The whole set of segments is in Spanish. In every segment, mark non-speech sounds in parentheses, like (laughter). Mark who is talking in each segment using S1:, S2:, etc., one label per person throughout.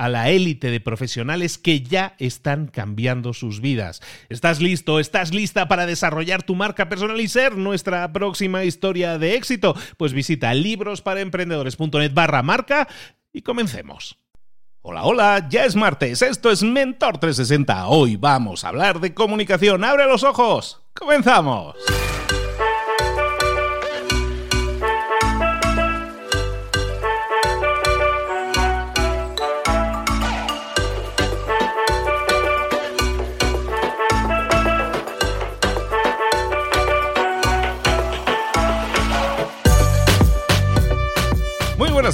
S1: a la élite de profesionales que ya están cambiando sus vidas. ¿Estás listo? ¿Estás lista para desarrollar tu marca personal y ser nuestra próxima historia de éxito? Pues visita librosparaemprendedores.net barra marca y comencemos. Hola, hola, ya es martes, esto es Mentor 360. Hoy vamos a hablar de comunicación. ¡Abre los ojos! ¡Comenzamos!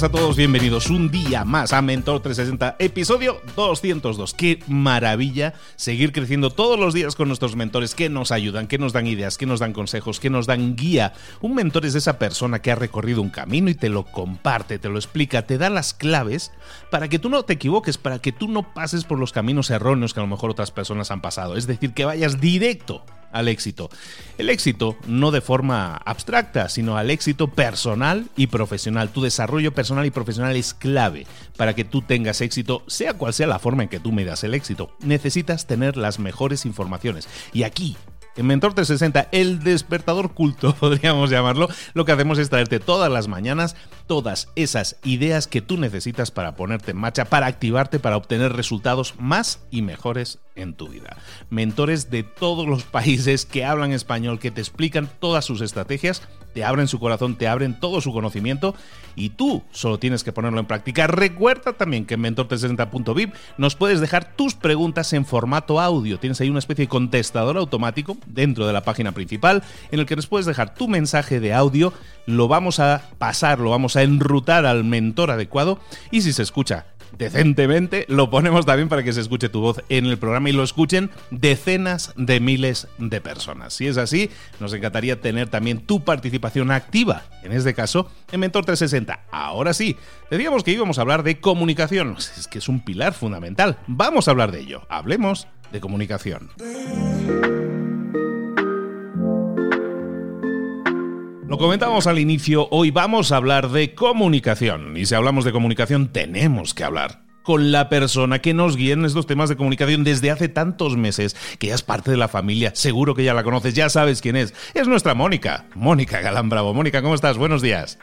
S1: A todos, bienvenidos un día más a Mentor 360, episodio 202. Qué maravilla seguir creciendo todos los días con nuestros mentores que nos ayudan, que nos dan ideas, que nos dan consejos, que nos dan guía. Un mentor es esa persona que ha recorrido un camino y te lo comparte, te lo explica, te da las claves para que tú no te equivoques, para que tú no pases por los caminos erróneos que a lo mejor otras personas han pasado. Es decir, que vayas directo al éxito. El éxito no de forma abstracta, sino al éxito personal y profesional. Tu desarrollo personal y profesional es clave para que tú tengas éxito, sea cual sea la forma en que tú me das el éxito. Necesitas tener las mejores informaciones. Y aquí en Mentor 360, el despertador culto, (laughs) podríamos llamarlo, lo que hacemos es traerte todas las mañanas todas esas ideas que tú necesitas para ponerte en marcha, para activarte, para obtener resultados más y mejores en tu vida. Mentores de todos los países que hablan español, que te explican todas sus estrategias te abren su corazón, te abren todo su conocimiento y tú solo tienes que ponerlo en práctica. Recuerda también que en mentor360.vip nos puedes dejar tus preguntas en formato audio. Tienes ahí una especie de contestador automático dentro de la página principal en el que nos puedes dejar tu mensaje de audio, lo vamos a pasar, lo vamos a enrutar al mentor adecuado y si se escucha decentemente, lo ponemos también para que se escuche tu voz en el programa y lo escuchen decenas de miles de personas. Si es así, nos encantaría tener también tu participación activa, en este caso, en Mentor 360. Ahora sí, decíamos que íbamos a hablar de comunicación, es que es un pilar fundamental. Vamos a hablar de ello. Hablemos de comunicación. Lo comentamos al inicio, hoy vamos a hablar de comunicación. Y si hablamos de comunicación, tenemos que hablar con la persona que nos guía en estos temas de comunicación desde hace tantos meses, que ya es parte de la familia, seguro que ya la conoces, ya sabes quién es. Es nuestra Mónica, Mónica Galán Bravo. Mónica, ¿cómo estás? Buenos días.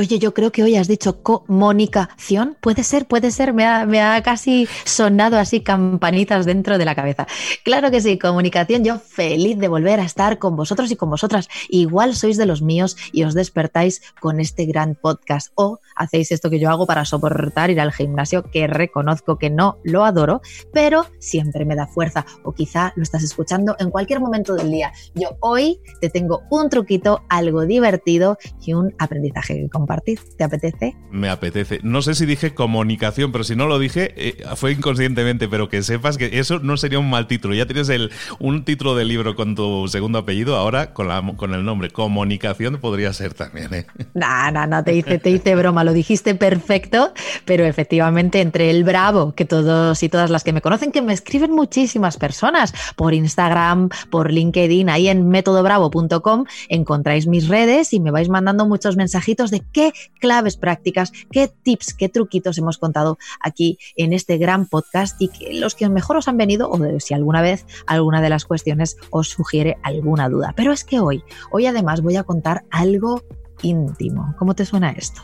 S2: Oye, yo creo que hoy has dicho comunicación. Puede ser, puede ser. Me ha, me ha, casi sonado así campanitas dentro de la cabeza. Claro que sí, comunicación. Yo feliz de volver a estar con vosotros y con vosotras. Igual sois de los míos y os despertáis con este gran podcast o hacéis esto que yo hago para soportar ir al gimnasio, que reconozco que no lo adoro, pero siempre me da fuerza. O quizá lo estás escuchando en cualquier momento del día. Yo hoy te tengo un truquito, algo divertido y un aprendizaje que compartir. ¿Te apetece?
S1: Me apetece. No sé si dije comunicación, pero si no lo dije, eh, fue inconscientemente, pero que sepas que eso no sería un mal título. Ya tienes el, un título de libro con tu segundo apellido, ahora con, la, con el nombre comunicación podría ser también. ¿eh?
S2: No, no, no, te hice, te hice broma, lo dijiste perfecto, pero efectivamente entre el bravo, que todos y todas las que me conocen, que me escriben muchísimas personas por Instagram, por LinkedIn, ahí en métodobravo.com encontráis mis redes y me vais mandando muchos mensajitos de qué claves prácticas, qué tips, qué truquitos hemos contado aquí en este gran podcast y que los que mejor os han venido o si alguna vez alguna de las cuestiones os sugiere alguna duda. Pero es que hoy, hoy además voy a contar algo íntimo. ¿Cómo te suena esto?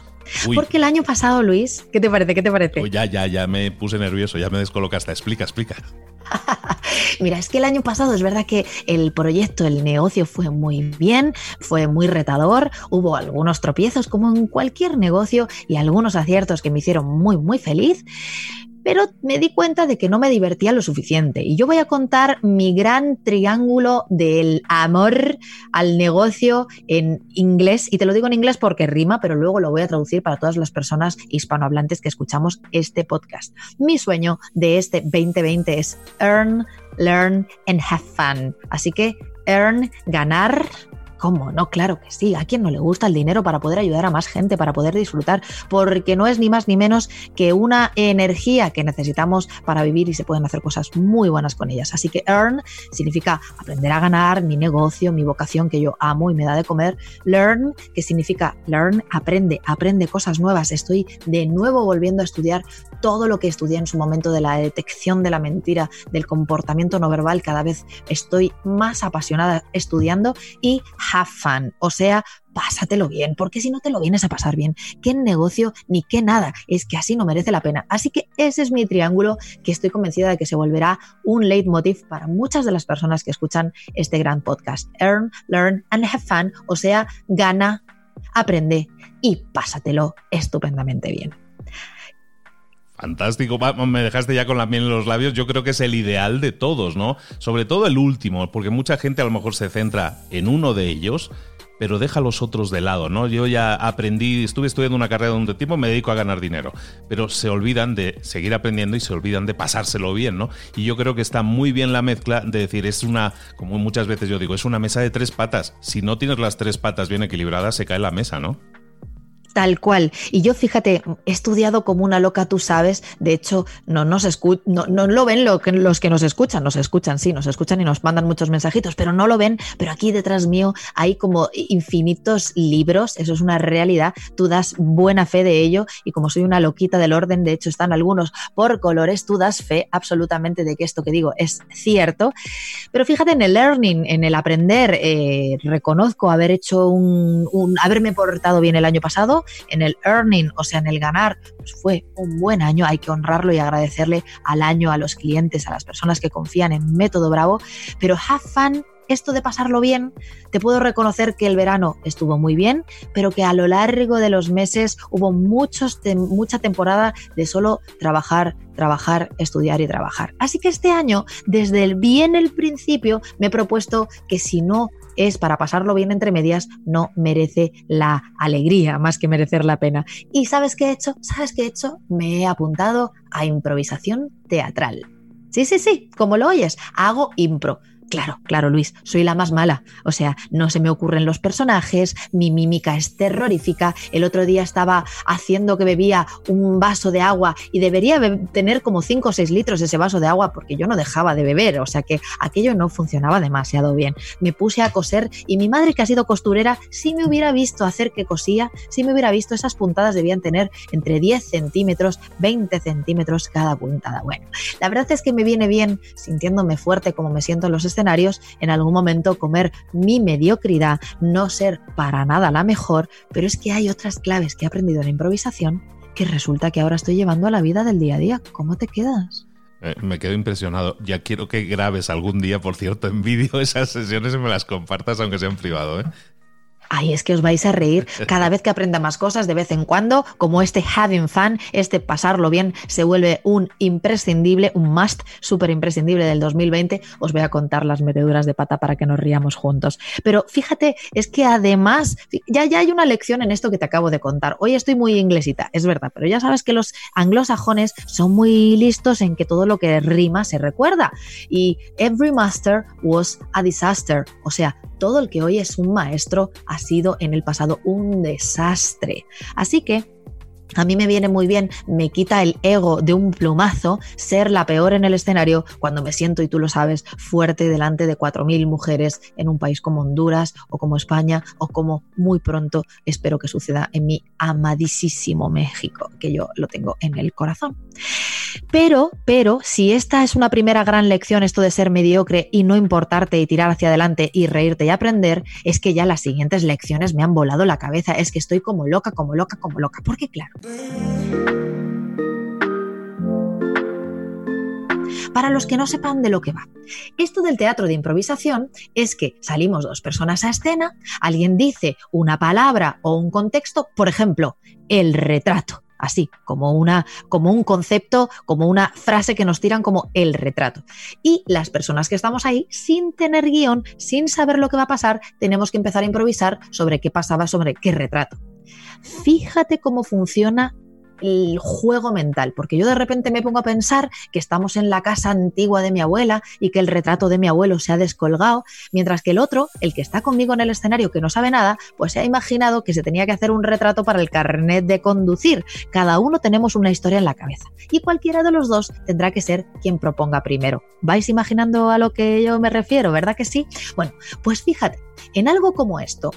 S2: Porque el año pasado, Luis, ¿qué te parece? ¿Qué te parece?
S1: ya, ya, ya me puse nervioso, ya me descolocaste. Explica, explica. (laughs)
S2: Mira, es que el año pasado es verdad que el proyecto, el negocio fue muy bien, fue muy retador, hubo algunos tropiezos como en cualquier negocio y algunos aciertos que me hicieron muy, muy feliz pero me di cuenta de que no me divertía lo suficiente. Y yo voy a contar mi gran triángulo del amor al negocio en inglés. Y te lo digo en inglés porque rima, pero luego lo voy a traducir para todas las personas hispanohablantes que escuchamos este podcast. Mi sueño de este 2020 es earn, learn and have fun. Así que earn, ganar, ¿Cómo? No, claro que sí. ¿A quién no le gusta el dinero para poder ayudar a más gente, para poder disfrutar? Porque no es ni más ni menos que una energía que necesitamos para vivir y se pueden hacer cosas muy buenas con ellas. Así que earn significa aprender a ganar, mi negocio, mi vocación que yo amo y me da de comer. Learn, que significa learn, aprende, aprende cosas nuevas. Estoy de nuevo volviendo a estudiar todo lo que estudié en su momento de la detección de la mentira, del comportamiento no verbal. Cada vez estoy más apasionada estudiando y have fun, o sea, pásatelo bien, porque si no te lo vienes a pasar bien, qué negocio ni qué nada, es que así no merece la pena. Así que ese es mi triángulo que estoy convencida de que se volverá un leitmotiv para muchas de las personas que escuchan este gran podcast. Earn, learn and have fun, o sea, gana, aprende y pásatelo estupendamente bien.
S1: Fantástico, me dejaste ya con la miel en los labios. Yo creo que es el ideal de todos, ¿no? Sobre todo el último, porque mucha gente a lo mejor se centra en uno de ellos, pero deja los otros de lado, ¿no? Yo ya aprendí, estuve estudiando una carrera donde tiempo, me dedico a ganar dinero, pero se olvidan de seguir aprendiendo y se olvidan de pasárselo bien, ¿no? Y yo creo que está muy bien la mezcla de decir, es una, como muchas veces yo digo, es una mesa de tres patas. Si no tienes las tres patas bien equilibradas, se cae la mesa, ¿no?
S2: Tal cual. Y yo, fíjate, he estudiado como una loca, tú sabes. De hecho, no nos no, no, lo ven lo que, los que nos escuchan. Nos escuchan, sí, nos escuchan y nos mandan muchos mensajitos, pero no lo ven. Pero aquí detrás mío hay como infinitos libros. Eso es una realidad. Tú das buena fe de ello. Y como soy una loquita del orden, de hecho, están algunos por colores, tú das fe absolutamente de que esto que digo es cierto. Pero fíjate en el learning, en el aprender. Eh, reconozco haber hecho un haberme portado bien el año pasado en el earning, o sea, en el ganar, pues fue un buen año, hay que honrarlo y agradecerle al año, a los clientes, a las personas que confían en Método Bravo, pero have fun esto de pasarlo bien, te puedo reconocer que el verano estuvo muy bien, pero que a lo largo de los meses hubo muchos mucha temporada de solo trabajar, trabajar, estudiar y trabajar. Así que este año, desde el bien el principio, me he propuesto que si no es para pasarlo bien entre medias, no merece la alegría más que merecer la pena. ¿Y sabes qué he hecho? ¿Sabes qué he hecho? Me he apuntado a improvisación teatral. Sí, sí, sí, como lo oyes, hago impro. Claro, claro, Luis, soy la más mala. O sea, no se me ocurren los personajes, mi mímica es terrorífica. El otro día estaba haciendo que bebía un vaso de agua y debería tener como 5 o 6 litros ese vaso de agua porque yo no dejaba de beber. O sea que aquello no funcionaba demasiado bien. Me puse a coser y mi madre, que ha sido costurera, si me hubiera visto hacer que cosía, si me hubiera visto esas puntadas debían tener entre 10 centímetros, 20 centímetros cada puntada. Bueno, la verdad es que me viene bien sintiéndome fuerte como me siento en los escenarios, en algún momento comer mi mediocridad, no ser para nada la mejor, pero es que hay otras claves que he aprendido en la improvisación que resulta que ahora estoy llevando a la vida del día a día. ¿Cómo te quedas?
S1: Eh, me quedo impresionado. Ya quiero que grabes algún día, por cierto, en vídeo esas sesiones y me las compartas, aunque sea en privado. ¿eh?
S2: Ay, es que os vais a reír (laughs) cada vez que aprenda más cosas de vez en cuando, como este having fun, este pasarlo bien, se vuelve un imprescindible, un must súper imprescindible del 2020. Os voy a contar las meteduras de pata para que nos riamos juntos. Pero fíjate, es que además, ya, ya hay una lección en esto que te acabo de contar. Hoy estoy muy inglesita, es verdad, pero ya sabes que los anglosajones son muy listos en que todo lo que rima se recuerda. Y every master was a disaster, o sea, todo el que hoy es un maestro ha sido en el pasado un desastre. Así que a mí me viene muy bien, me quita el ego de un plumazo ser la peor en el escenario cuando me siento, y tú lo sabes, fuerte delante de 4.000 mujeres en un país como Honduras o como España o como muy pronto espero que suceda en mi amadísimo México, que yo lo tengo en el corazón. Pero, pero, si esta es una primera gran lección, esto de ser mediocre y no importarte y tirar hacia adelante y reírte y aprender, es que ya las siguientes lecciones me han volado la cabeza. Es que estoy como loca, como loca, como loca. Porque claro. Para los que no sepan de lo que va, esto del teatro de improvisación es que salimos dos personas a escena, alguien dice una palabra o un contexto, por ejemplo, el retrato así, como, una, como un concepto, como una frase que nos tiran como el retrato. Y las personas que estamos ahí, sin tener guion, sin saber lo que va a pasar, tenemos que empezar a improvisar sobre qué pasaba, sobre qué retrato. Fíjate cómo funciona el juego mental, porque yo de repente me pongo a pensar que estamos en la casa antigua de mi abuela y que el retrato de mi abuelo se ha descolgado, mientras que el otro, el que está conmigo en el escenario que no sabe nada, pues se ha imaginado que se tenía que hacer un retrato para el carnet de conducir. Cada uno tenemos una historia en la cabeza y cualquiera de los dos tendrá que ser quien proponga primero. ¿Vais imaginando a lo que yo me refiero, verdad que sí? Bueno, pues fíjate, en algo como esto,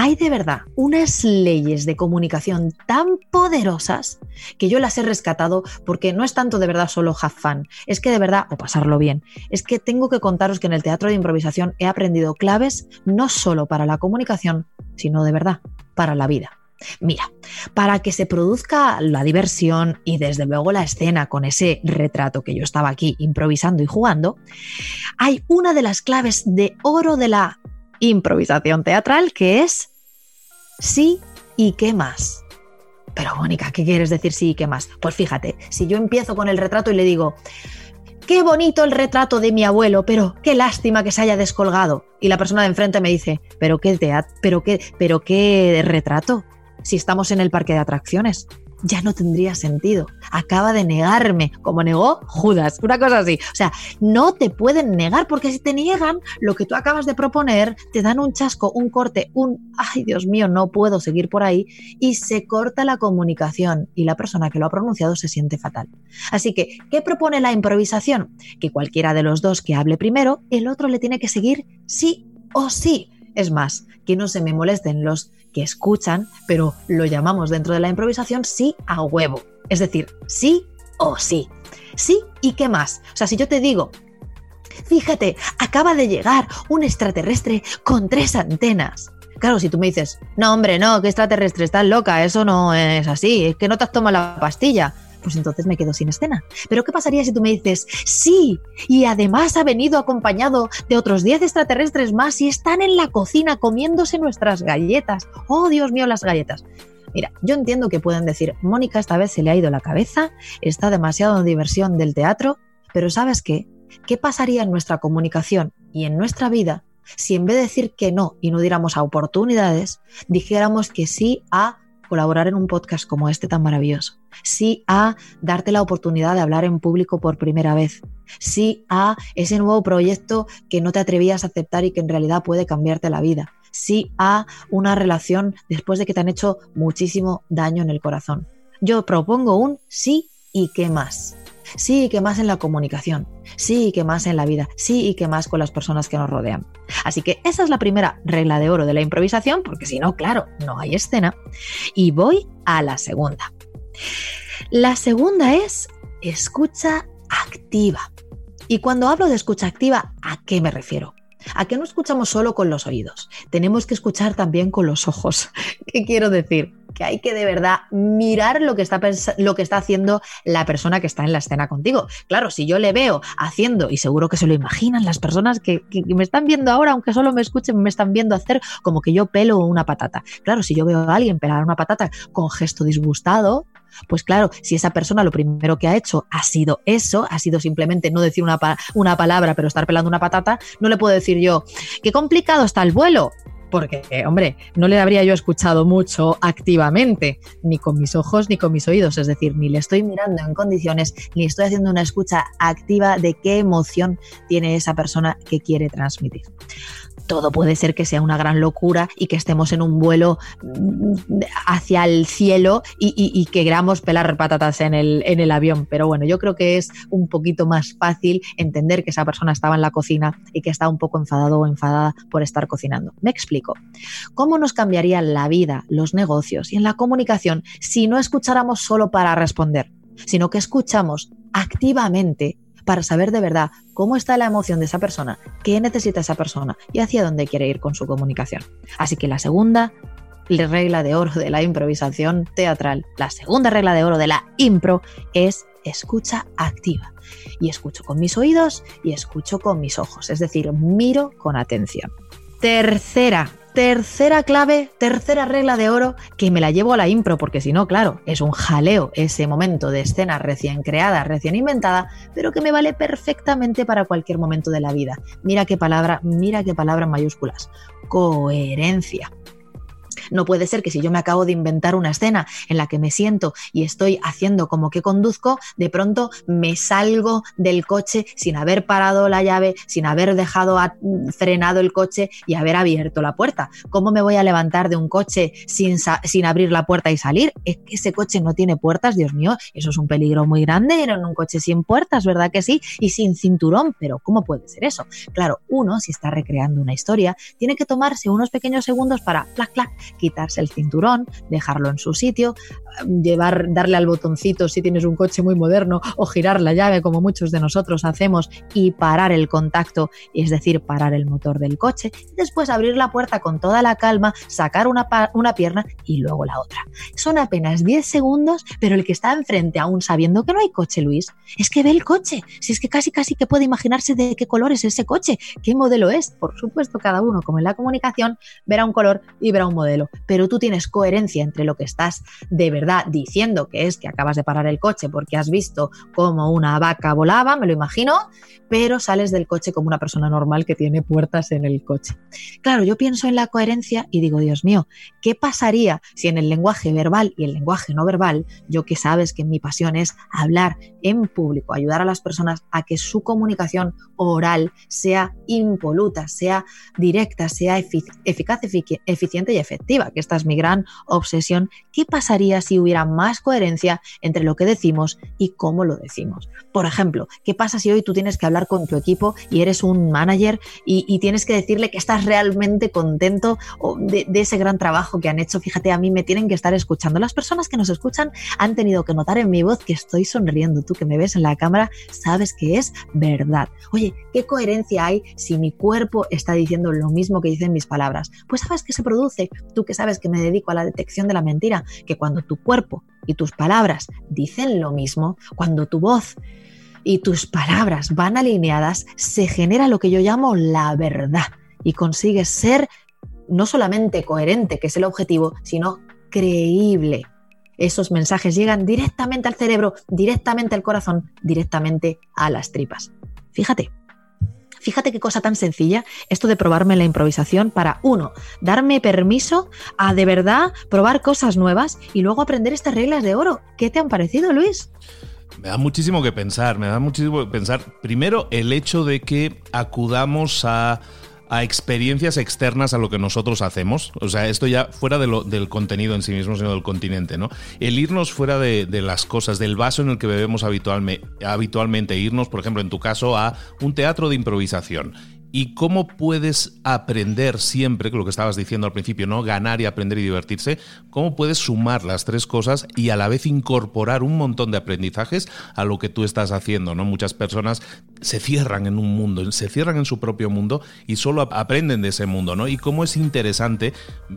S2: hay de verdad unas leyes de comunicación tan poderosas que yo las he rescatado porque no es tanto de verdad solo have es que de verdad, o pasarlo bien, es que tengo que contaros que en el teatro de improvisación he aprendido claves no solo para la comunicación, sino de verdad para la vida. Mira, para que se produzca la diversión y desde luego la escena con ese retrato que yo estaba aquí improvisando y jugando, hay una de las claves de oro de la improvisación teatral, que es sí y qué más. Pero Mónica, ¿qué quieres decir sí y qué más? Pues fíjate, si yo empiezo con el retrato y le digo, qué bonito el retrato de mi abuelo, pero qué lástima que se haya descolgado. Y la persona de enfrente me dice, pero qué pero qué, pero qué retrato, si estamos en el parque de atracciones ya no tendría sentido. Acaba de negarme, como negó Judas, una cosa así. O sea, no te pueden negar porque si te niegan lo que tú acabas de proponer, te dan un chasco, un corte, un, ay Dios mío, no puedo seguir por ahí y se corta la comunicación y la persona que lo ha pronunciado se siente fatal. Así que, ¿qué propone la improvisación? Que cualquiera de los dos que hable primero, el otro le tiene que seguir sí o sí. Es más, que no se me molesten los que escuchan, pero lo llamamos dentro de la improvisación sí a huevo. Es decir, sí o sí. Sí y qué más. O sea, si yo te digo, fíjate, acaba de llegar un extraterrestre con tres antenas. Claro, si tú me dices, no, hombre, no, que extraterrestre, estás loca, eso no es así, es que no te has tomado la pastilla pues entonces me quedo sin escena. Pero ¿qué pasaría si tú me dices, sí, y además ha venido acompañado de otros 10 extraterrestres más y están en la cocina comiéndose nuestras galletas? Oh, Dios mío, las galletas. Mira, yo entiendo que pueden decir, Mónica esta vez se le ha ido la cabeza, está demasiado en diversión del teatro, pero ¿sabes qué? ¿Qué pasaría en nuestra comunicación y en nuestra vida si en vez de decir que no y no diéramos a oportunidades, dijéramos que sí a colaborar en un podcast como este tan maravilloso, sí a darte la oportunidad de hablar en público por primera vez, sí a ese nuevo proyecto que no te atrevías a aceptar y que en realidad puede cambiarte la vida, sí a una relación después de que te han hecho muchísimo daño en el corazón. Yo propongo un sí y qué más. Sí y qué más en la comunicación, sí y qué más en la vida, sí y qué más con las personas que nos rodean. Así que esa es la primera regla de oro de la improvisación, porque si no, claro, no hay escena. Y voy a la segunda. La segunda es escucha activa. Y cuando hablo de escucha activa, ¿a qué me refiero? A que no escuchamos solo con los oídos, tenemos que escuchar también con los ojos. (laughs) ¿Qué quiero decir? Que hay que de verdad mirar lo que está, lo que está haciendo la persona que está en la escena contigo. Claro, si yo le veo haciendo, y seguro que se lo imaginan las personas que, me están viendo ahora, aunque solo me escuchen, me están viendo hacer como que yo pelo una patata. Claro, si yo veo a alguien pelar una patata con gesto disgustado, pues claro, si esa persona lo primero que ha hecho ha sido eso, ha sido simplemente no decir una, una palabra pero estar pelando una patata, no le puedo decir yo, qué complicado está el vuelo porque, hombre, no le habría yo escuchado mucho activamente, ni con mis ojos ni con mis oídos, es decir, ni le estoy mirando en condiciones, ni estoy haciendo una escucha activa de qué emoción tiene esa persona que quiere transmitir todo puede ser que sea una gran locura y que estemos en un vuelo mm, hacia el cielo y, que queramos pelar patatas en el, en el avión. Pero bueno, yo creo que es un poquito más fácil entender que esa persona estaba en la cocina y que está un poco enfadado o enfadada por estar cocinando. Me explico. ¿Cómo nos cambiaría la vida, los negocios y en la comunicación si no escucháramos solo para responder, sino que escuchamos activamente para saber de verdad cómo está la emoción de esa persona, qué necesita esa persona y hacia dónde quiere ir con su comunicación. Así que la segunda regla de oro de la improvisación teatral, la segunda regla de oro de la impro es escucha activa. Y escucho con mis oídos y escucho con mis ojos, es decir, miro con atención. Tercera Tercera clave, tercera regla de oro, que me la llevo a la impro, porque si no, claro, es un jaleo ese momento de escena recién creada, recién inventada, pero que me vale perfectamente para cualquier momento de la vida. Mira qué palabra, mira qué palabra en mayúsculas. Coherencia. No puede ser que si yo me acabo de inventar una escena en la que me siento y estoy haciendo como que conduzco, de pronto me salgo del coche sin haber parado la llave, sin haber dejado frenado el coche y haber abierto la puerta. ¿Cómo me voy a levantar de un coche sin, abrir la puerta y salir? Es que ese coche no tiene puertas, Dios mío, eso es un peligro muy grande ir en un coche sin puertas, ¿verdad que sí? Y sin cinturón, pero ¿cómo puede ser eso? Claro, uno, si está recreando una historia, tiene que tomarse unos pequeños segundos para, clac, clac, quitarse el cinturón, dejarlo en su sitio, llevar, darle al botoncito si tienes un coche muy moderno o girar la llave como muchos de nosotros hacemos y parar el contacto, es decir, parar el motor del coche, después abrir la puerta con toda la calma, sacar una, una pierna y luego la otra. Son apenas 10 segundos, pero el que está enfrente aún sabiendo que no hay coche, Luis, es que ve el coche, si es que casi casi que puede imaginarse de qué color es ese coche, qué modelo es, por supuesto cada uno como en la comunicación verá un color y verá un modelo, pero tú tienes coherencia entre lo que estás de verdad diciendo que es que acabas de parar el coche porque has visto cómo una vaca volaba, me lo imagino, pero sales del coche como una persona normal que tiene puertas en el coche. Claro, yo pienso en la coherencia y digo, Dios mío, ¿qué pasaría si en el lenguaje verbal y el lenguaje no verbal, yo que sabes que mi pasión es hablar en público, ayudar a las personas a que su comunicación oral sea impoluta, sea directa, sea eficaz, eficiente y efectiva, que esta es mi gran obsesión, ¿qué pasaría si hubiera más coherencia entre lo que decimos y cómo lo decimos? Por ejemplo, ¿qué pasa si hoy tú tienes que hablar con tu equipo y eres un manager y, tienes que decirle que estás realmente contento de, de ese gran trabajo que han hecho? Fíjate, a mí me tienen que estar escuchando. Las personas que nos escuchan han tenido que notar en mi voz que estoy sonriendo. Tú que me ves en la cámara sabes que es verdad. Oye, ¿qué coherencia hay si mi cuerpo está diciendo lo mismo que dicen mis palabras? Pues sabes que se produce. Tú que sabes que me dedico a la detección de la mentira, que cuando tu cuerpo y tus palabras dicen lo mismo, cuando tu voz y tus palabras van alineadas, se genera lo que yo llamo la verdad y consigues ser no solamente coherente, que es el objetivo, sino creíble. Esos mensajes llegan directamente al cerebro, directamente al corazón, directamente a las tripas. Fíjate, Fíjate qué cosa tan sencilla esto de probarme la improvisación para, uno, darme permiso a de verdad probar cosas nuevas y luego aprender estas reglas de oro. ¿Qué te han parecido, Luis?
S1: Me da muchísimo que pensar, me da muchísimo que pensar. Primero, el hecho de que acudamos a a experiencias externas a lo que nosotros hacemos. O sea, esto ya fuera del contenido en sí mismo, sino del continente, ¿no? El irnos fuera de, las cosas, del vaso en el que bebemos habitualmente, irnos, por ejemplo, en tu caso, a un teatro de improvisación y cómo puedes aprender siempre, lo que estabas diciendo al principio, ¿no? Ganar y aprender y divertirse, cómo puedes sumar las tres cosas y a la vez incorporar un montón de aprendizajes a lo que tú estás haciendo, ¿no? Muchas personas se cierran en un mundo, se cierran en su propio mundo y solo aprenden de ese mundo, ¿no? Y cómo es interesante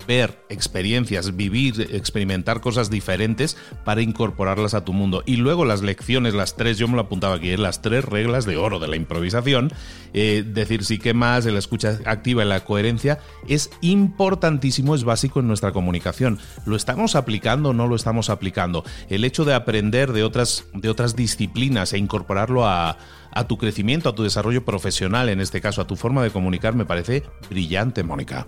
S1: ver experiencias, vivir, experimentar cosas diferentes para incorporarlas a tu mundo. Y luego las lecciones, las tres, yo me lo apuntaba aquí, ¿eh? las tres reglas de oro de la improvisación, eh, decir sí que más, la escucha activa y la coherencia, es importantísimo, es básico en nuestra comunicación. ¿Lo estamos aplicando o no lo estamos aplicando? El hecho de aprender de otras, de otras disciplinas e incorporarlo a tu crecimiento, a tu desarrollo profesional, en este caso, a tu forma de comunicar, me parece brillante, Mónica.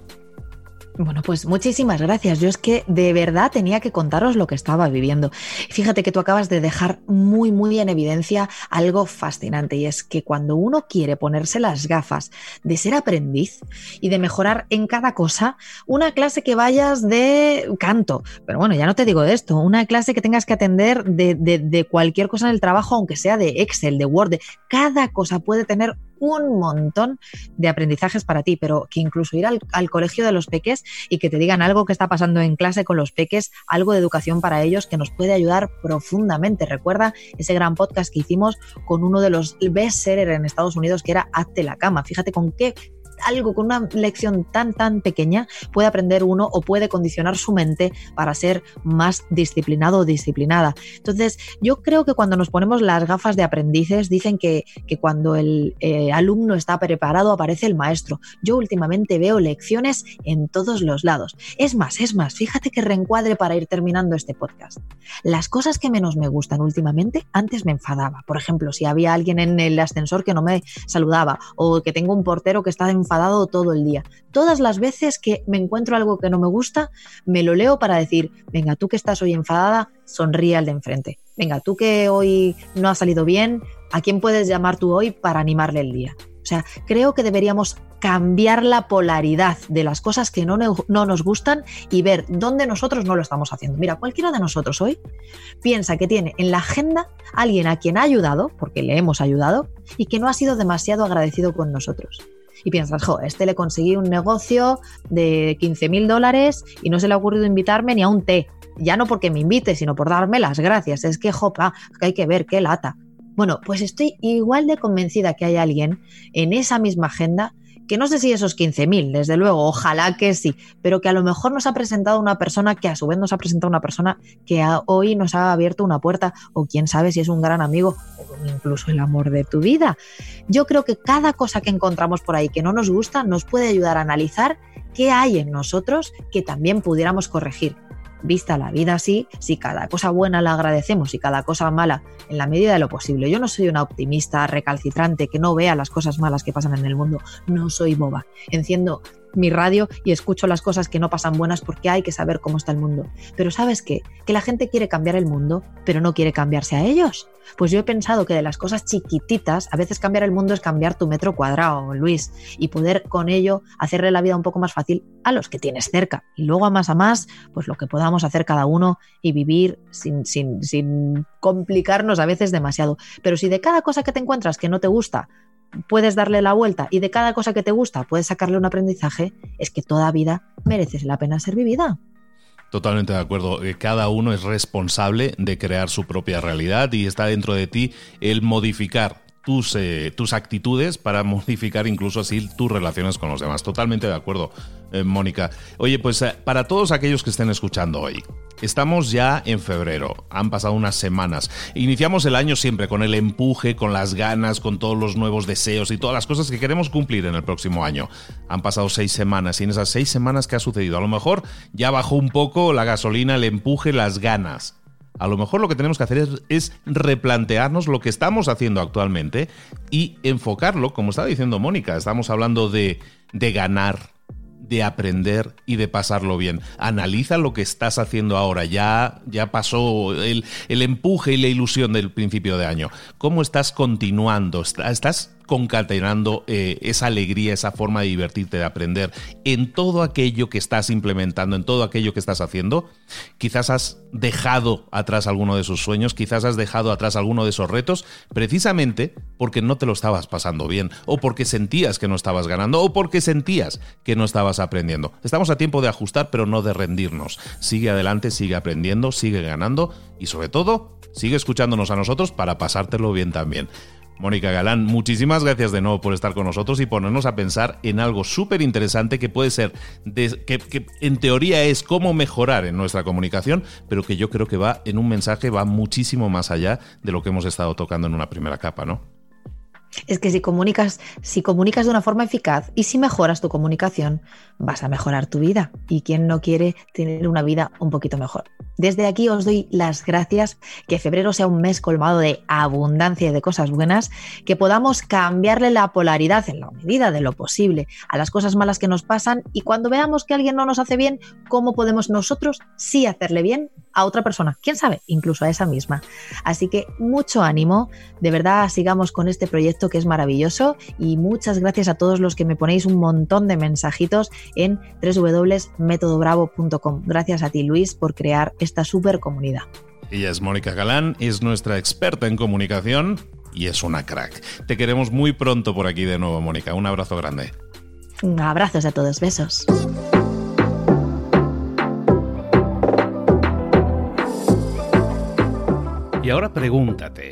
S2: Bueno, pues muchísimas gracias. Yo es que de verdad tenía que contaros lo que estaba viviendo. Fíjate que tú acabas de dejar muy, muy en evidencia algo fascinante y es que cuando uno quiere ponerse las gafas de ser aprendiz y de mejorar en cada cosa, una clase que vayas de canto, pero bueno, ya no te digo esto, una clase que tengas que atender de, de cualquier cosa en el trabajo, aunque sea de Excel, de Word, cada cosa puede tener un montón de aprendizajes para ti, pero que incluso ir al, colegio de los peques y que te digan algo que está pasando en clase con los peques, algo de educación para ellos que nos puede ayudar profundamente. Recuerda ese gran podcast que hicimos con uno de los bestsellers en Estados Unidos que era Hazte la cama. Fíjate con qué algo con una lección tan, tan pequeña puede aprender uno o puede condicionar su mente para ser más disciplinado o disciplinada. Entonces, yo creo que cuando nos ponemos las gafas de aprendices, dicen que, que cuando el eh, alumno está preparado aparece el maestro. Yo últimamente veo lecciones en todos los lados. Es más, es más, fíjate que reencuadre para ir terminando este podcast. Las cosas que menos me gustan últimamente, antes me enfadaba. Por ejemplo, si había alguien en el ascensor que no me saludaba o que tengo un portero que está enfadado todo el día. Todas las veces que me encuentro algo que no me gusta, me lo leo para decir, venga, tú que estás hoy enfadada, sonríe al de enfrente. Venga, tú que hoy no ha salido bien, ¿a quién puedes llamar tú hoy para animarle el día? O sea, creo que deberíamos cambiar la polaridad de las cosas que no, no, nos gustan y ver dónde nosotros no lo estamos haciendo. Mira, cualquiera de nosotros hoy piensa que tiene en la agenda alguien a quien ha ayudado, porque le hemos ayudado, y que no ha sido demasiado agradecido con nosotros y piensas, jo, este le conseguí un negocio de 15 mil dólares y no se le ha ocurrido invitarme ni a un té. Ya no porque me invite, sino por darme las gracias. Es que, jopa, que hay que ver qué lata. Bueno, pues estoy igual de convencida que hay alguien en esa misma agenda que no sé si esos 15.000, desde luego, ojalá que sí, pero que a lo mejor nos ha presentado una persona que a su vez nos ha presentado una persona que hoy nos ha abierto una puerta, o quién sabe si es un gran amigo, o incluso el amor de tu vida. Yo creo que cada cosa que encontramos por ahí que no nos gusta nos puede ayudar a analizar qué hay en nosotros que también pudiéramos corregir vista la vida así, si cada cosa buena la agradecemos y cada cosa mala en la medida de lo posible. Yo no soy una optimista recalcitrante que no vea las cosas malas que pasan en el mundo, no soy boba. Enciendo mi radio y escucho las cosas que no pasan buenas porque hay que saber cómo está el mundo. Pero ¿sabes qué? Que la gente quiere cambiar el mundo, pero no quiere cambiarse a ellos. Pues yo he pensado que de las cosas chiquititas, a veces cambiar el mundo es cambiar tu metro cuadrado, Luis, y poder con ello hacerle la vida un poco más fácil a los que tienes cerca. Y luego a más a más, pues lo que podamos hacer cada uno y vivir sin, sin, sin complicarnos a veces demasiado. Pero si de cada cosa que te encuentras que no te gusta, puedes darle la vuelta y de cada cosa que te gusta puedes sacarle un aprendizaje, es que toda vida merece la pena ser vivida.
S1: Totalmente de acuerdo. Cada uno es responsable de crear su propia realidad y está dentro de ti el modificar tus, eh, tus actitudes para (laughs) modificar incluso así tus relaciones con los demás. Totalmente de acuerdo, eh, Mónica. Oye, pues eh, para todos aquellos que estén escuchando hoy, estamos ya en febrero, han pasado unas semanas. Iniciamos el año siempre con el empuje, con las ganas, con todos los nuevos deseos y todas las cosas que queremos cumplir en el próximo año. Han pasado seis semanas y en esas seis semanas, ¿qué ha sucedido? A lo mejor ya bajó un poco la gasolina, el empuje, las ganas a lo mejor lo que tenemos que hacer es, replantearnos lo que estamos haciendo actualmente y enfocarlo, como estaba diciendo Mónica, estamos hablando de, de ganar, de aprender y de pasarlo bien. Analiza lo que estás haciendo ahora. Ya, ya pasó el, el, empuje y la ilusión del principio de año. ¿Cómo estás continuando? ¿Estás concatenando eh, esa alegría, esa forma de divertirte, de aprender en todo aquello que estás implementando, en todo aquello que estás haciendo. Quizás has dejado atrás alguno de esos sueños, quizás has dejado atrás alguno de esos retos, precisamente porque no te lo estabas pasando bien, o porque sentías que no estabas ganando, o porque sentías que no estabas aprendiendo. Estamos a tiempo de ajustar, pero no de rendirnos. Sigue adelante, sigue aprendiendo, sigue ganando y sobre todo, sigue escuchándonos a nosotros para pasártelo bien también. Mónica Galán, muchísimas gracias de nuevo por estar con nosotros y ponernos a pensar en algo súper interesante que puede ser, que, en teoría es cómo mejorar en nuestra comunicación, pero que yo creo que va en un mensaje, va muchísimo más allá de lo que hemos estado tocando en una primera capa, ¿no?
S2: Es que si comunicas, si comunicas de una forma eficaz y si mejoras tu comunicación, vas a mejorar tu vida. ¿Y quién no quiere tener una vida un poquito mejor? Desde aquí os doy las gracias, que febrero sea un mes colmado de abundancia y de cosas buenas, que podamos cambiarle la polaridad en la medida de lo posible a las cosas malas que nos pasan y cuando veamos que alguien no nos hace bien, ¿cómo podemos nosotros sí hacerle bien a otra persona? ¿Quién sabe? Incluso a esa misma. Así que mucho ánimo, de verdad sigamos con este proyecto que es maravilloso y muchas gracias a todos los que me ponéis un montón de mensajitos en www.metodobravo.com. Gracias a ti Luis por crear esta super comunidad.
S1: Ella es Mónica Galán, es nuestra experta en comunicación y es una crack. Te queremos muy pronto por aquí de nuevo, Mónica. Un abrazo grande.
S2: Abrazos a todos, besos.
S1: Y ahora pregúntate,